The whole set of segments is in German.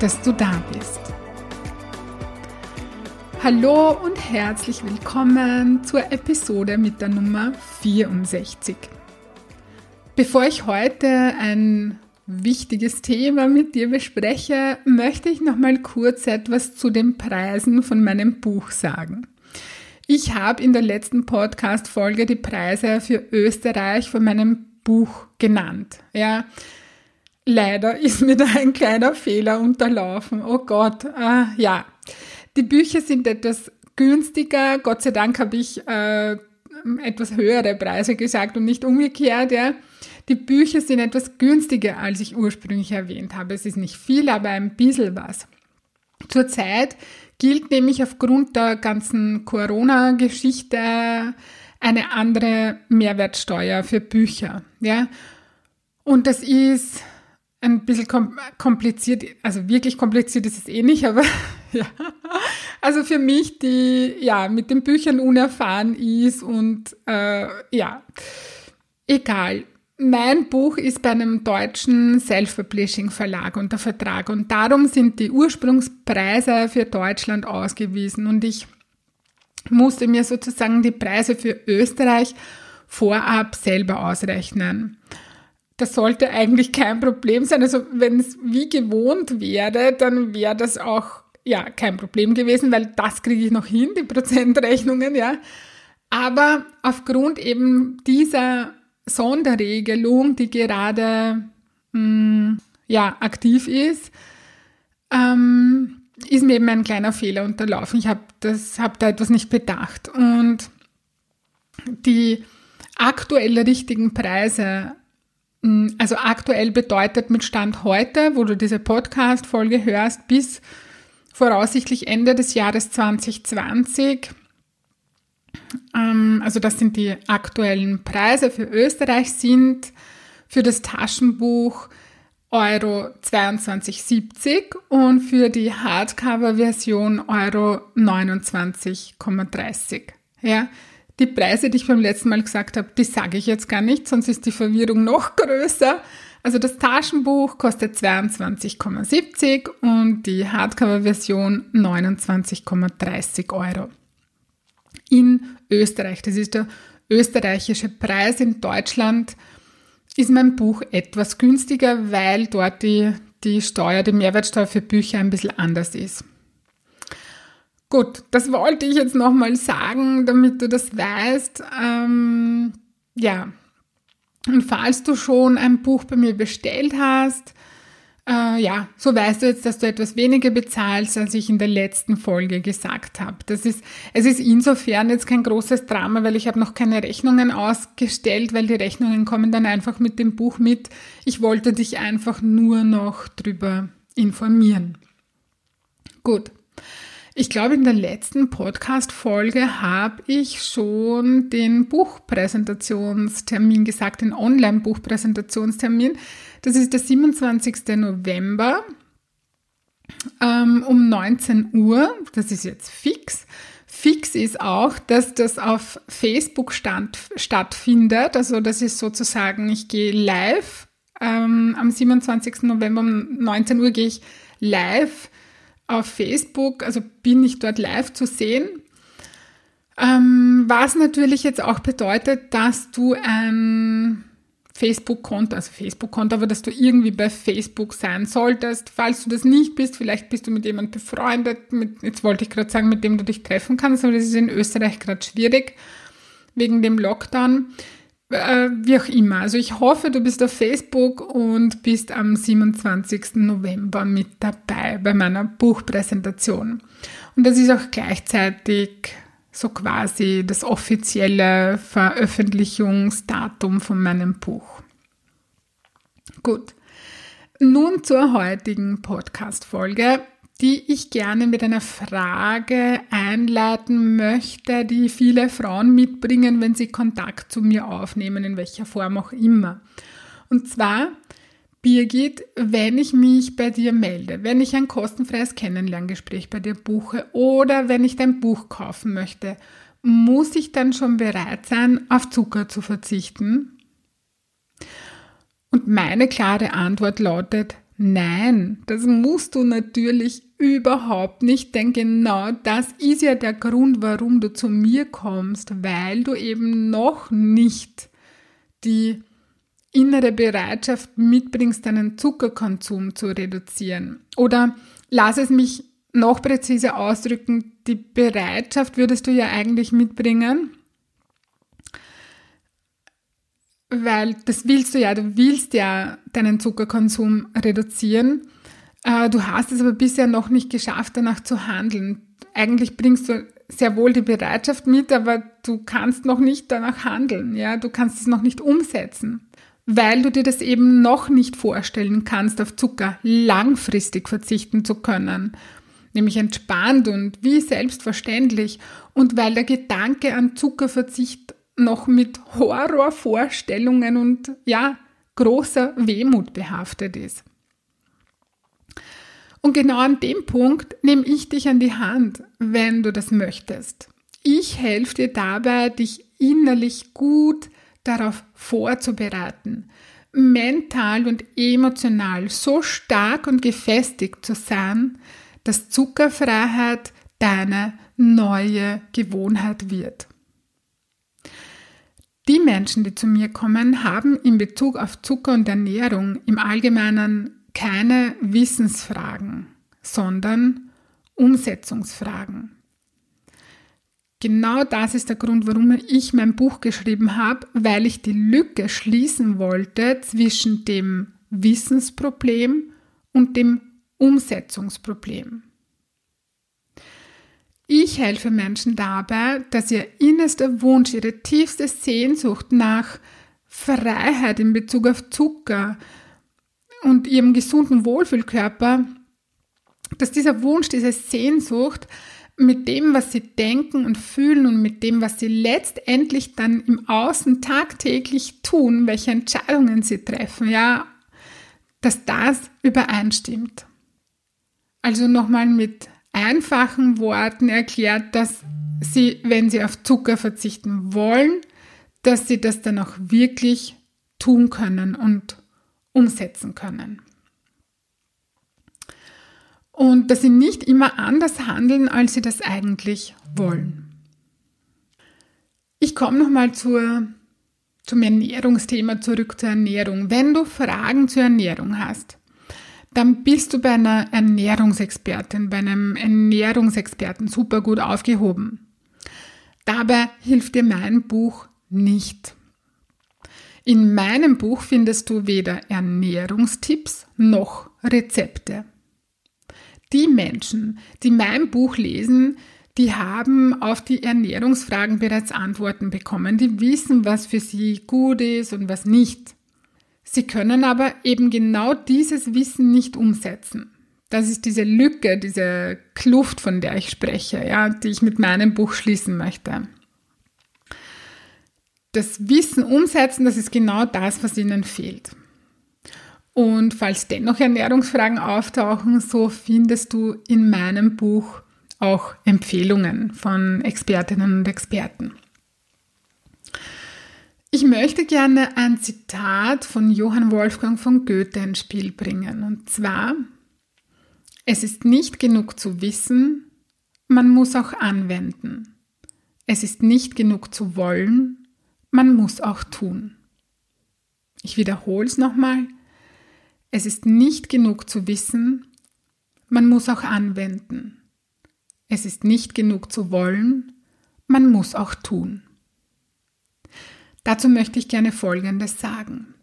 dass du da bist. Hallo und herzlich willkommen zur Episode mit der Nummer 64. Bevor ich heute ein wichtiges Thema mit dir bespreche, möchte ich noch mal kurz etwas zu den Preisen von meinem Buch sagen. Ich habe in der letzten Podcast-Folge die Preise für Österreich von meinem Buch genannt. Ja, leider ist mir da ein kleiner Fehler unterlaufen. Oh Gott, äh, ja. Die Bücher sind etwas günstiger. Gott sei Dank habe ich äh, etwas höhere Preise gesagt und nicht umgekehrt. Ja. Die Bücher sind etwas günstiger, als ich ursprünglich erwähnt habe. Es ist nicht viel, aber ein bisschen was. Zurzeit gilt nämlich aufgrund der ganzen Corona-Geschichte eine andere Mehrwertsteuer für Bücher. Ja? Und das ist ein bisschen kompliziert, also wirklich kompliziert ist es eh nicht, aber ja. Also für mich, die ja mit den Büchern unerfahren ist und äh, ja, egal mein Buch ist bei einem deutschen Self-Publishing-Verlag unter Vertrag und darum sind die Ursprungspreise für Deutschland ausgewiesen und ich musste mir sozusagen die Preise für Österreich vorab selber ausrechnen. Das sollte eigentlich kein Problem sein. Also wenn es wie gewohnt wäre, dann wäre das auch ja kein Problem gewesen, weil das kriege ich noch hin, die Prozentrechnungen, ja. Aber aufgrund eben dieser Sonderregelung, die gerade mh, mm, ja, aktiv ist, ähm, ist mir eben ein kleiner Fehler unterlaufen. Ich habe hab da etwas nicht bedacht. Und die aktuell richtigen Preise, also aktuell bedeutet mit Stand heute, wo du diese Podcast-Folge hörst, bis voraussichtlich Ende des Jahres 2020 ähm, also das sind die aktuellen Preise für Österreich sind für das Taschenbuch Euro 22,70 und für die Hardcover-Version Euro 29,30. Ja, die Preise, die ich beim letzten Mal gesagt habe, die sage ich jetzt gar nicht, sonst ist die Verwirrung noch größer. Also das Taschenbuch kostet 22,70 und die Hardcover-Version 29,30 Euro in Österreich. Das ist der österreichische Preis. In Deutschland ist mein Buch etwas günstiger, weil dort die, die Steuer, die Mehrwertsteuer für Bücher ein bisschen anders ist. Gut, das wollte ich jetzt nochmal sagen, damit du das weißt. Ähm, ja, und falls du schon ein Buch bei mir bestellt hast, äh, ja, so weißt du jetzt, dass du etwas weniger bezahlst, als ich in der letzten Folge gesagt habe. Ist, es ist insofern jetzt kein großes Drama, weil ich habe noch keine Rechnungen ausgestellt, weil die Rechnungen kommen dann einfach mit dem Buch mit. Ich wollte dich einfach nur noch drüber informieren. Gut. Ich glaube, in der letzten Podcast-Folge habe ich schon den Buchpräsentationstermin gesagt, den Online-Buchpräsentationstermin. Das ist der 27. November ähm, um 19 Uhr. Das ist jetzt fix. Fix ist auch, dass das auf Facebook stand, stattfindet. Also das ist sozusagen, ich gehe live. Ähm, am 27. November um 19 Uhr gehe ich live auf Facebook, also bin ich dort live zu sehen. Ähm, was natürlich jetzt auch bedeutet, dass du ein Facebook-Konto, also Facebook-Konto, aber dass du irgendwie bei Facebook sein solltest. Falls du das nicht bist, vielleicht bist du mit jemandem befreundet, mit, jetzt wollte ich gerade sagen, mit dem du dich treffen kannst, aber das ist in Österreich gerade schwierig wegen dem Lockdown. Äh, wie auch immer. Also ich hoffe, du bist auf Facebook und bist am 27. November mit dabei bei meiner Buchpräsentation. Und das ist auch gleichzeitig so quasi das offizielle Veröffentlichungsdatum von meinem Buch. Gut. Nun zur heutigen Podcast-Folge, die ich gerne mit einer Frage einleiten möchte, die viele Frauen mitbringen, wenn sie Kontakt zu mir aufnehmen, in welcher Form auch immer. Und zwar, Birgit, wenn ich mich bei dir melde, wenn ich ein kostenfreies Kennenlerngespräch bei dir buche oder wenn ich dein Buch kaufen möchte, muss ich dann schon bereit sein, auf Zucker zu verzichten? Und meine klare Antwort lautet, nein, das musst du natürlich überhaupt nicht, denn genau das ist ja der Grund, warum du zu mir kommst, weil du eben noch nicht die innere Bereitschaft mitbringst, deinen Zuckerkonsum zu reduzieren. Oder lass es mich noch präziser ausdrücken, die Bereitschaft würdest du ja eigentlich mitbringen, weil das willst du ja, du willst ja deinen Zuckerkonsum reduzieren. Äh, du hast es aber bisher noch nicht geschafft, danach zu handeln. Eigentlich bringst du sehr wohl die Bereitschaft mit, aber du kannst noch nicht danach handeln, ja, du kannst es noch nicht umsetzen, weil du dir das eben noch nicht vorstellen kannst, auf Zucker langfristig verzichten zu können, nämlich entspannt und wie selbstverständlich und weil der Gedanke an Zuckerverzicht noch mit Horrorvorstellungen und ja, großer Wehmut behaftet ist. Und genau an dem Punkt nehme ich dich an die Hand, wenn du das möchtest. Ich helfe dir dabei, dich innerlich gut darauf vorzubereiten, mental und emotional so stark und gefestigt zu sein, dass Zuckerfreiheit deine neue Gewohnheit wird. Die Menschen, die zu mir kommen, haben in Bezug auf Zucker und Ernährung im Allgemeinen keine Wissensfragen, sondern Umsetzungsfragen. Genau das ist der Grund, warum ich mein Buch geschrieben habe, weil ich die Lücke schließen wollte zwischen dem Wissensproblem und dem Umsetzungsproblem. Ich helfe Menschen dabei, dass ihr innerster Wunsch, ihre tiefste Sehnsucht nach Freiheit in Bezug auf Zucker und ihrem gesunden Wohlfühlkörper, dass dieser Wunsch, diese Sehnsucht mit dem, was sie denken und fühlen und mit dem, was sie letztendlich dann im Außen tagtäglich tun, welche Entscheidungen sie treffen, ja, dass das übereinstimmt. Also nochmal mit einfachen Worten erklärt, dass sie, wenn sie auf Zucker verzichten wollen, dass sie das dann auch wirklich tun können und umsetzen können. Und dass sie nicht immer anders handeln, als sie das eigentlich wollen. Ich komme nochmal zur, zum Ernährungsthema zurück zur Ernährung. Wenn du Fragen zur Ernährung hast, dann bist du bei einer Ernährungsexpertin, bei einem Ernährungsexperten super gut aufgehoben. Dabei hilft dir mein Buch nicht. In meinem Buch findest du weder Ernährungstipps noch Rezepte. Die Menschen, die mein Buch lesen, die haben auf die Ernährungsfragen bereits Antworten bekommen. Die wissen, was für sie gut ist und was nicht. Sie können aber eben genau dieses Wissen nicht umsetzen. Das ist diese Lücke, diese Kluft, von der ich spreche, ja, die ich mit meinem Buch schließen möchte. Das Wissen umsetzen, das ist genau das, was ihnen fehlt. Und falls dennoch Ernährungsfragen auftauchen, so findest du in meinem Buch auch Empfehlungen von Expertinnen und Experten. Ich möchte gerne ein Zitat von Johann Wolfgang von Goethe ins Spiel bringen. Und zwar, es ist nicht genug zu wissen, man muss auch anwenden. Es ist nicht genug zu wollen, man muss auch tun. Ich wiederhole es nochmal. Es ist nicht genug zu wissen, man muss auch anwenden. Es ist nicht genug zu wollen, man muss auch tun. Dazu möchte ich gerne Folgendes sagen.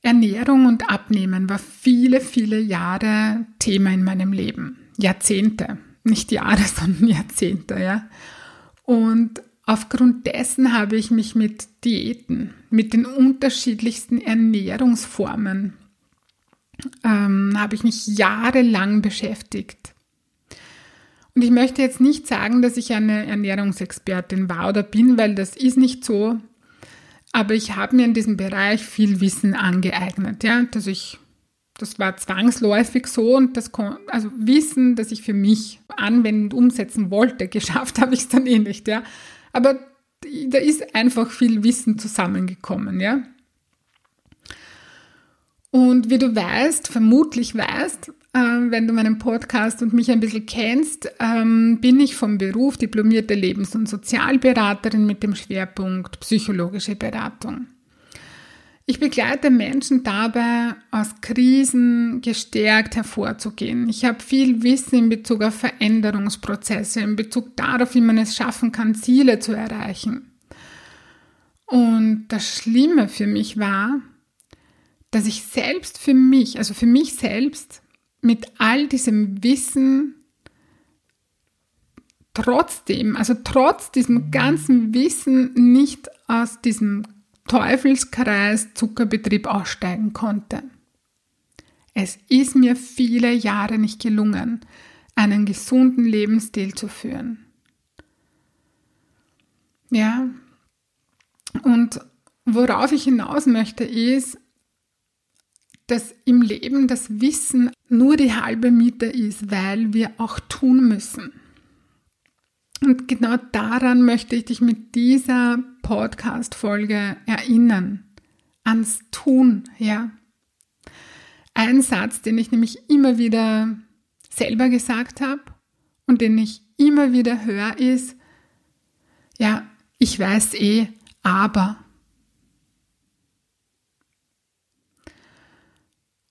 Ernährung und Abnehmen war viele, viele Jahre Thema in meinem Leben. Jahrzehnte. Nicht Jahre, sondern Jahrzehnte, ja. Und Aufgrund dessen habe ich mich mit Diäten, mit den unterschiedlichsten Ernährungsformen, ähm, habe ich mich jahrelang beschäftigt. Und ich möchte jetzt nicht sagen, dass ich eine Ernährungsexpertin war oder bin, weil das ist nicht so. Aber ich habe mir in diesem Bereich viel Wissen angeeignet, ja, dass ich das war zwangsläufig so und das also Wissen, das ich für mich anwenden, umsetzen wollte, geschafft habe ich es dann eh nicht, ja. Aber da ist einfach viel Wissen zusammengekommen, ja. Und wie du weißt, vermutlich weißt, wenn du meinen Podcast und mich ein bisschen kennst, ähm, bin ich vom Beruf diplomierte Lebens- und Sozialberaterin mit dem Schwerpunkt psychologische Beratung. Ich begleite Menschen dabei, aus Krisen gestärkt hervorzugehen. Ich habe viel Wissen in Bezug auf Veränderungsprozesse, in Bezug darauf, wie man es schaffen kann, Ziele zu erreichen. Und das Schlimme für mich war, dass ich selbst für mich, also für mich selbst, mit all diesem Wissen trotzdem, also trotz diesem ganzen Wissen nicht aus diesem Teufelskreis Zuckerbetrieb aussteigen konnte. Es ist mir viele Jahre nicht gelungen, einen gesunden Lebensstil zu führen. Ja, und worauf ich hinaus möchte, ist, dass im Leben das Wissen nur die halbe Miete ist, weil wir auch tun müssen. Und genau daran möchte ich dich mit dieser Podcast-Folge erinnern. Ans Tun, ja. Ein Satz, den ich nämlich immer wieder selber gesagt habe und den ich immer wieder höre, ist, ja, ich weiß eh, aber.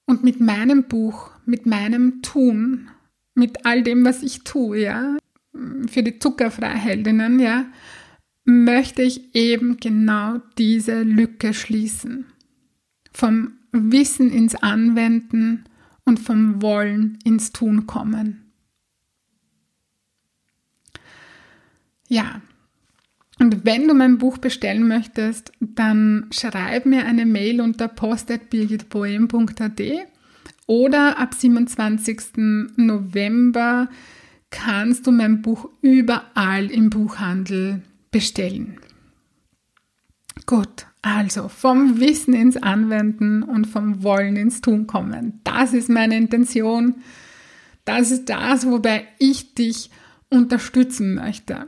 Und mit meinem Buch, mit meinem Tun, mit all dem, was ich tue, ja, für die Zuckerfreiheldinnen, ja, möchte ich eben genau diese Lücke schließen. Vom Wissen ins Anwenden und vom Wollen ins Tun kommen. Ja, und wenn du mein Buch bestellen möchtest, dann schreib mir eine Mail unter post.birgitboem.at oder ab 27. November kannst du mein Buch überall im Buchhandel bestellen. Gut, also vom Wissen ins Anwenden und vom Wollen ins Tun kommen. Das ist meine Intention. Das ist das, wobei ich dich unterstützen möchte.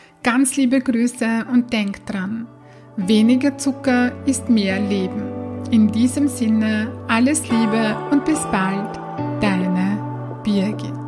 ganz liebe Grüße und denk dran, weniger Zucker ist mehr Leben. In diesem Sinne alles Liebe und bis bald, deine Birgit.